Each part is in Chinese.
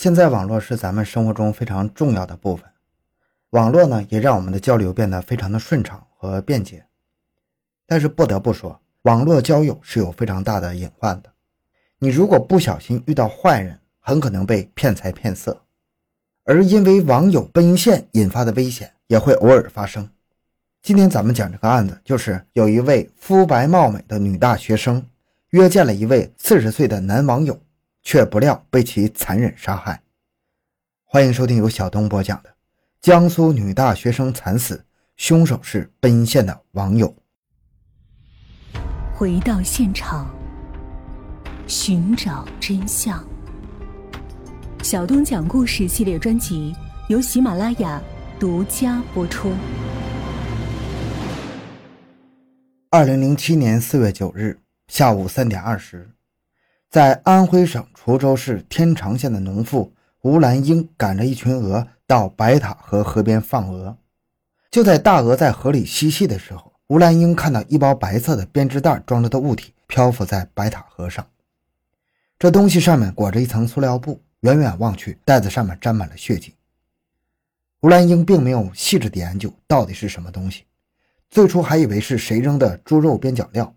现在网络是咱们生活中非常重要的部分，网络呢也让我们的交流变得非常的顺畅和便捷。但是不得不说，网络交友是有非常大的隐患的。你如果不小心遇到坏人，很可能被骗财骗色，而因为网友奔现引发的危险也会偶尔发生。今天咱们讲这个案子，就是有一位肤白貌美的女大学生约见了一位四十岁的男网友。却不料被其残忍杀害。欢迎收听由小东播讲的《江苏女大学生惨死，凶手是奔现的网友》。回到现场，寻找真相。小东讲故事系列专辑由喜马拉雅独家播出。二零零七年四月九日下午三点二十。在安徽省滁州市天长县的农妇吴兰英赶着一群鹅到白塔河河边放鹅。就在大鹅在河里嬉戏的时候，吴兰英看到一包白色的编织袋装着的物体漂浮在白塔河上。这东西上面裹着一层塑料布，远远望去，袋子上面沾满了血迹。吴兰英并没有细致地研究到底是什么东西，最初还以为是谁扔的猪肉边角料，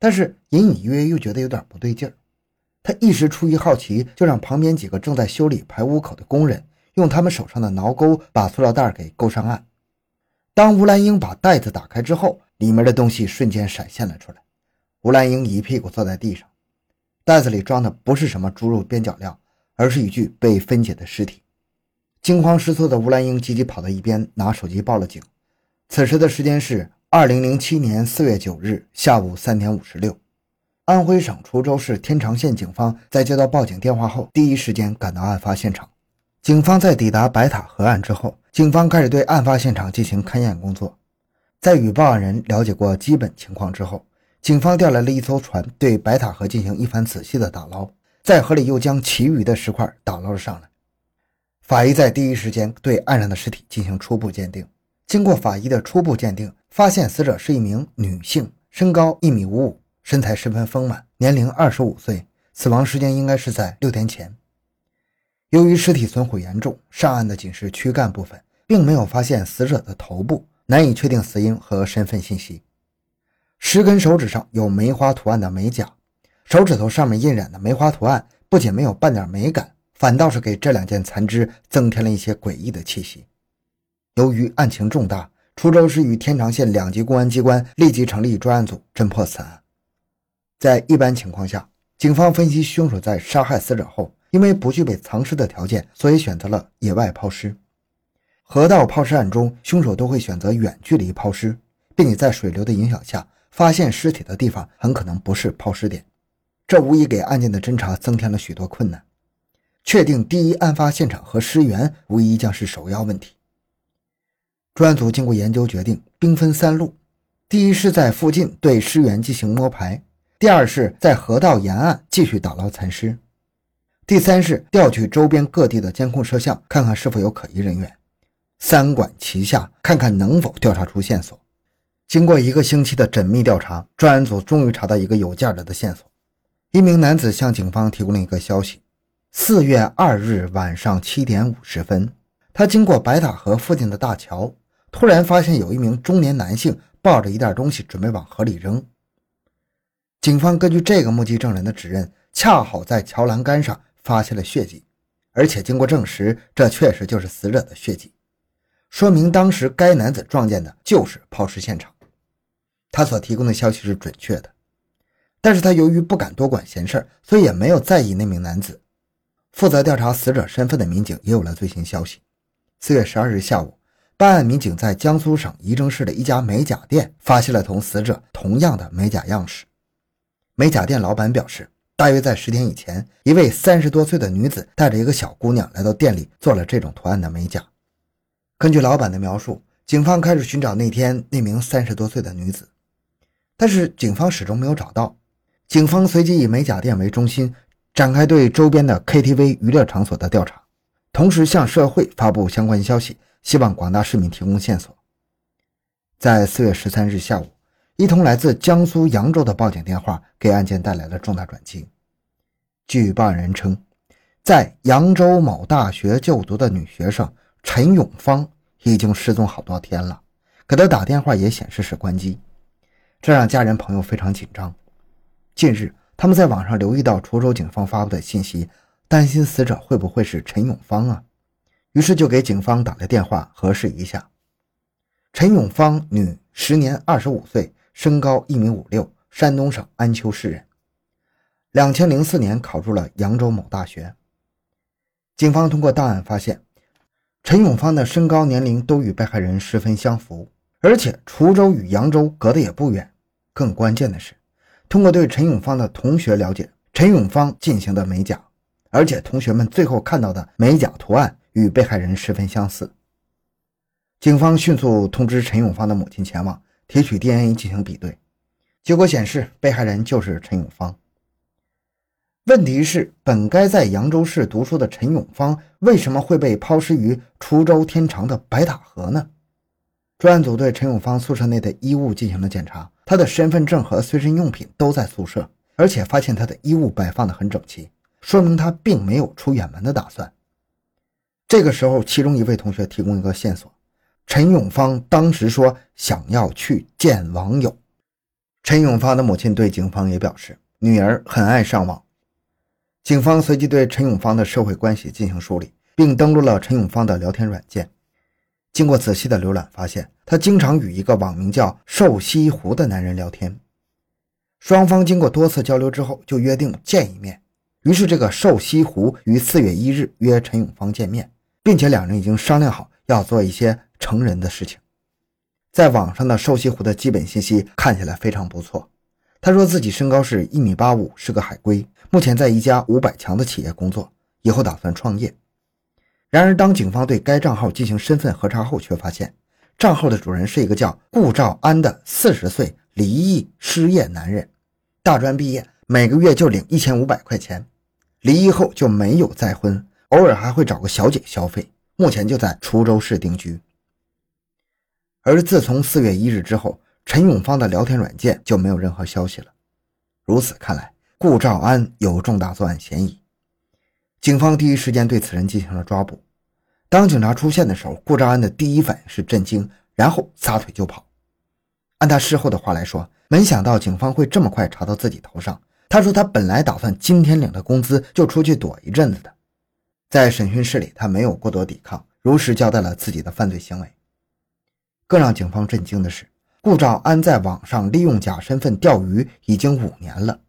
但是隐隐约约又觉得有点不对劲儿。他一时出于好奇，就让旁边几个正在修理排污口的工人用他们手上的挠钩把塑料袋给勾上岸。当吴兰英把袋子打开之后，里面的东西瞬间闪现了出来。吴兰英一屁股坐在地上，袋子里装的不是什么猪肉边角料，而是一具被分解的尸体。惊慌失措的吴兰英急急跑到一边，拿手机报了警。此时的时间是二零零七年四月九日下午三点五十六。安徽省滁州市天长县警方在接到报警电话后，第一时间赶到案发现场。警方在抵达白塔河岸之后，警方开始对案发现场进行勘验工作。在与报案人了解过基本情况之后，警方调来了一艘船，对白塔河进行一番仔细的打捞，在河里又将其余的石块打捞了上来。法医在第一时间对岸上的尸体进行初步鉴定。经过法医的初步鉴定，发现死者是一名女性，身高一米五五。身材十分丰满，年龄二十五岁，死亡时间应该是在六天前。由于尸体损毁严重，上岸的仅是躯干部分，并没有发现死者的头部，难以确定死因和身份信息。十根手指上有梅花图案的美甲，手指头上面印染的梅花图案不仅没有半点美感，反倒是给这两件残肢增添了一些诡异的气息。由于案情重大，滁州市与天长县两级公安机关立即成立专案组侦破此案。在一般情况下，警方分析凶手在杀害死者后，因为不具备藏尸的条件，所以选择了野外抛尸。河道抛尸案中，凶手都会选择远距离抛尸，并且在水流的影响下，发现尸体的地方很可能不是抛尸点，这无疑给案件的侦查增添了许多困难。确定第一案发现场和尸源，无疑将是首要问题。专案组经过研究决定，兵分三路：第一是在附近对尸源进行摸排。第二是在河道沿岸继续打捞残尸，第三是调取周边各地的监控摄像，看看是否有可疑人员，三管齐下，看看能否调查出线索。经过一个星期的缜密调查，专案组终于查到一个有价值的线索：一名男子向警方提供了一个消息，四月二日晚上七点五十分，他经过白塔河附近的大桥，突然发现有一名中年男性抱着一袋东西，准备往河里扔。警方根据这个目击证人的指认，恰好在桥栏杆上发现了血迹，而且经过证实，这确实就是死者的血迹，说明当时该男子撞见的就是抛尸现场。他所提供的消息是准确的，但是他由于不敢多管闲事，所以也没有在意那名男子。负责调查死者身份的民警也有了最新消息：四月十二日下午，办案民警在江苏省仪征市的一家美甲店发现了同死者同样的美甲样式。美甲店老板表示，大约在十天以前，一位三十多岁的女子带着一个小姑娘来到店里做了这种图案的美甲。根据老板的描述，警方开始寻找那天那名三十多岁的女子，但是警方始终没有找到。警方随即以美甲店为中心，展开对周边的 KTV 娱乐场所的调查，同时向社会发布相关消息，希望广大市民提供线索。在四月十三日下午。一通来自江苏扬州的报警电话，给案件带来了重大转机。据报案人称，在扬州某大学就读的女学生陈永芳已经失踪好多天了，给她打电话也显示是关机，这让家人朋友非常紧张。近日，他们在网上留意到滁州警方发布的信息，担心死者会不会是陈永芳啊？于是就给警方打了电话核实一下。陈永芳，女，时年二十五岁，身高一米五六，山东省安丘市人。两千零四年考入了扬州某大学。警方通过档案发现，陈永芳的身高、年龄都与被害人十分相符，而且滁州与扬州隔得也不远。更关键的是，通过对陈永芳的同学了解，陈永芳进行的美甲，而且同学们最后看到的美甲图案与被害人十分相似。警方迅速通知陈永芳的母亲前往提取 DNA 进行比对，结果显示被害人就是陈永芳。问题是，本该在扬州市读书的陈永芳，为什么会被抛尸于滁州天长的白塔河呢？专案组对陈永芳宿舍内的衣物进行了检查，他的身份证和随身用品都在宿舍，而且发现他的衣物摆放的很整齐，说明他并没有出远门的打算。这个时候，其中一位同学提供一个线索：陈永芳当时说想要去见网友。陈永芳的母亲对警方也表示，女儿很爱上网。警方随即对陈永芳的社会关系进行梳理，并登录了陈永芳的聊天软件。经过仔细的浏览，发现他经常与一个网名叫“瘦西湖”的男人聊天。双方经过多次交流之后，就约定见一面。于是，这个瘦西湖于四月一日约陈永芳见面，并且两人已经商量好要做一些成人的事情。在网上的瘦西湖的基本信息看起来非常不错。他说自己身高是一米八五，是个海归。目前在一家五百强的企业工作，以后打算创业。然而，当警方对该账号进行身份核查后，却发现账号的主人是一个叫顾兆安的四十岁离异失业男人，大专毕业，每个月就领一千五百块钱，离异后就没有再婚，偶尔还会找个小姐消费。目前就在滁州市定居。而自从四月一日之后，陈永芳的聊天软件就没有任何消息了。如此看来。顾兆安有重大作案嫌疑，警方第一时间对此人进行了抓捕。当警察出现的时候，顾兆安的第一反应是震惊，然后撒腿就跑。按他事后的话来说，没想到警方会这么快查到自己头上。他说他本来打算今天领了工资就出去躲一阵子的。在审讯室里，他没有过多抵抗，如实交代了自己的犯罪行为。更让警方震惊的是，顾兆安在网上利用假身份钓鱼已经五年了。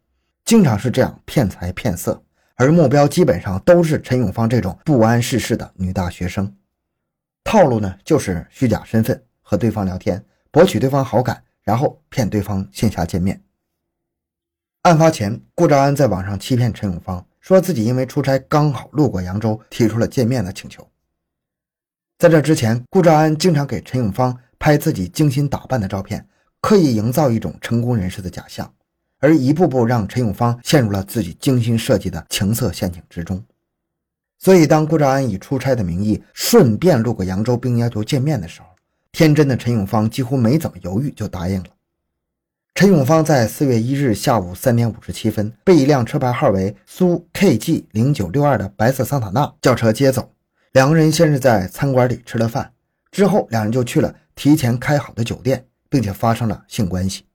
经常是这样骗财骗色，而目标基本上都是陈永芳这种不谙世事的女大学生。套路呢，就是虚假身份和对方聊天，博取对方好感，然后骗对方线下见面。案发前，顾兆安在网上欺骗陈永芳，说自己因为出差刚好路过扬州，提出了见面的请求。在这之前，顾兆安经常给陈永芳拍自己精心打扮的照片，刻意营造一种成功人士的假象。而一步步让陈永芳陷入了自己精心设计的情色陷阱之中。所以，当顾兆安以出差的名义顺便路过扬州，并要求见面的时候，天真的陈永芳几乎没怎么犹豫就答应了。陈永芳在四月一日下午三点五十七分被一辆车牌号为苏 KG 零九六二的白色桑塔纳轿车接走。两个人先是在餐馆里吃了饭，之后两人就去了提前开好的酒店，并且发生了性关系。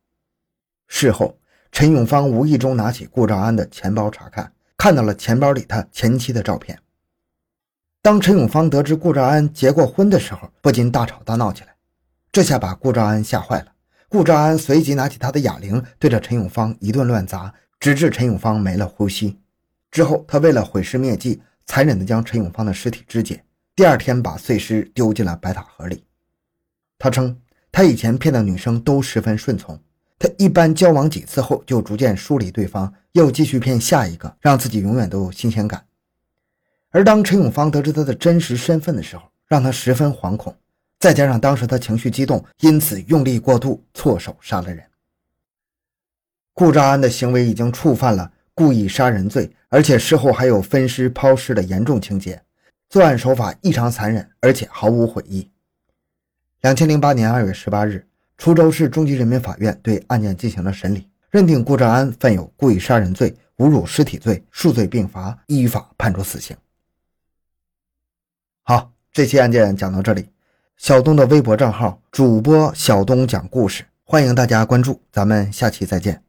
事后。陈永芳无意中拿起顾兆安的钱包查看，看到了钱包里他前妻的照片。当陈永芳得知顾兆安结过婚的时候，不禁大吵大闹起来，这下把顾兆安吓坏了。顾兆安随即拿起他的哑铃，对着陈永芳一顿乱砸，直至陈永芳没了呼吸。之后，他为了毁尸灭迹，残忍地将陈永芳的尸体肢解，第二天把碎尸丢进了白塔河里。他称，他以前骗的女生都十分顺从。他一般交往几次后，就逐渐疏离对方，又继续骗下一个，让自己永远都有新鲜感。而当陈永芳得知他的真实身份的时候，让他十分惶恐。再加上当时他情绪激动，因此用力过度，错手杀了人。顾兆安的行为已经触犯了故意杀人罪，而且事后还有分尸抛尸的严重情节，作案手法异常残忍，而且毫无悔意。两千零八年二月十八日。滁州市中级人民法院对案件进行了审理，认定顾兆安犯有故意杀人罪、侮辱尸体罪数罪并罚，依法判处死刑。好，这期案件讲到这里。小东的微博账号主播小东讲故事，欢迎大家关注，咱们下期再见。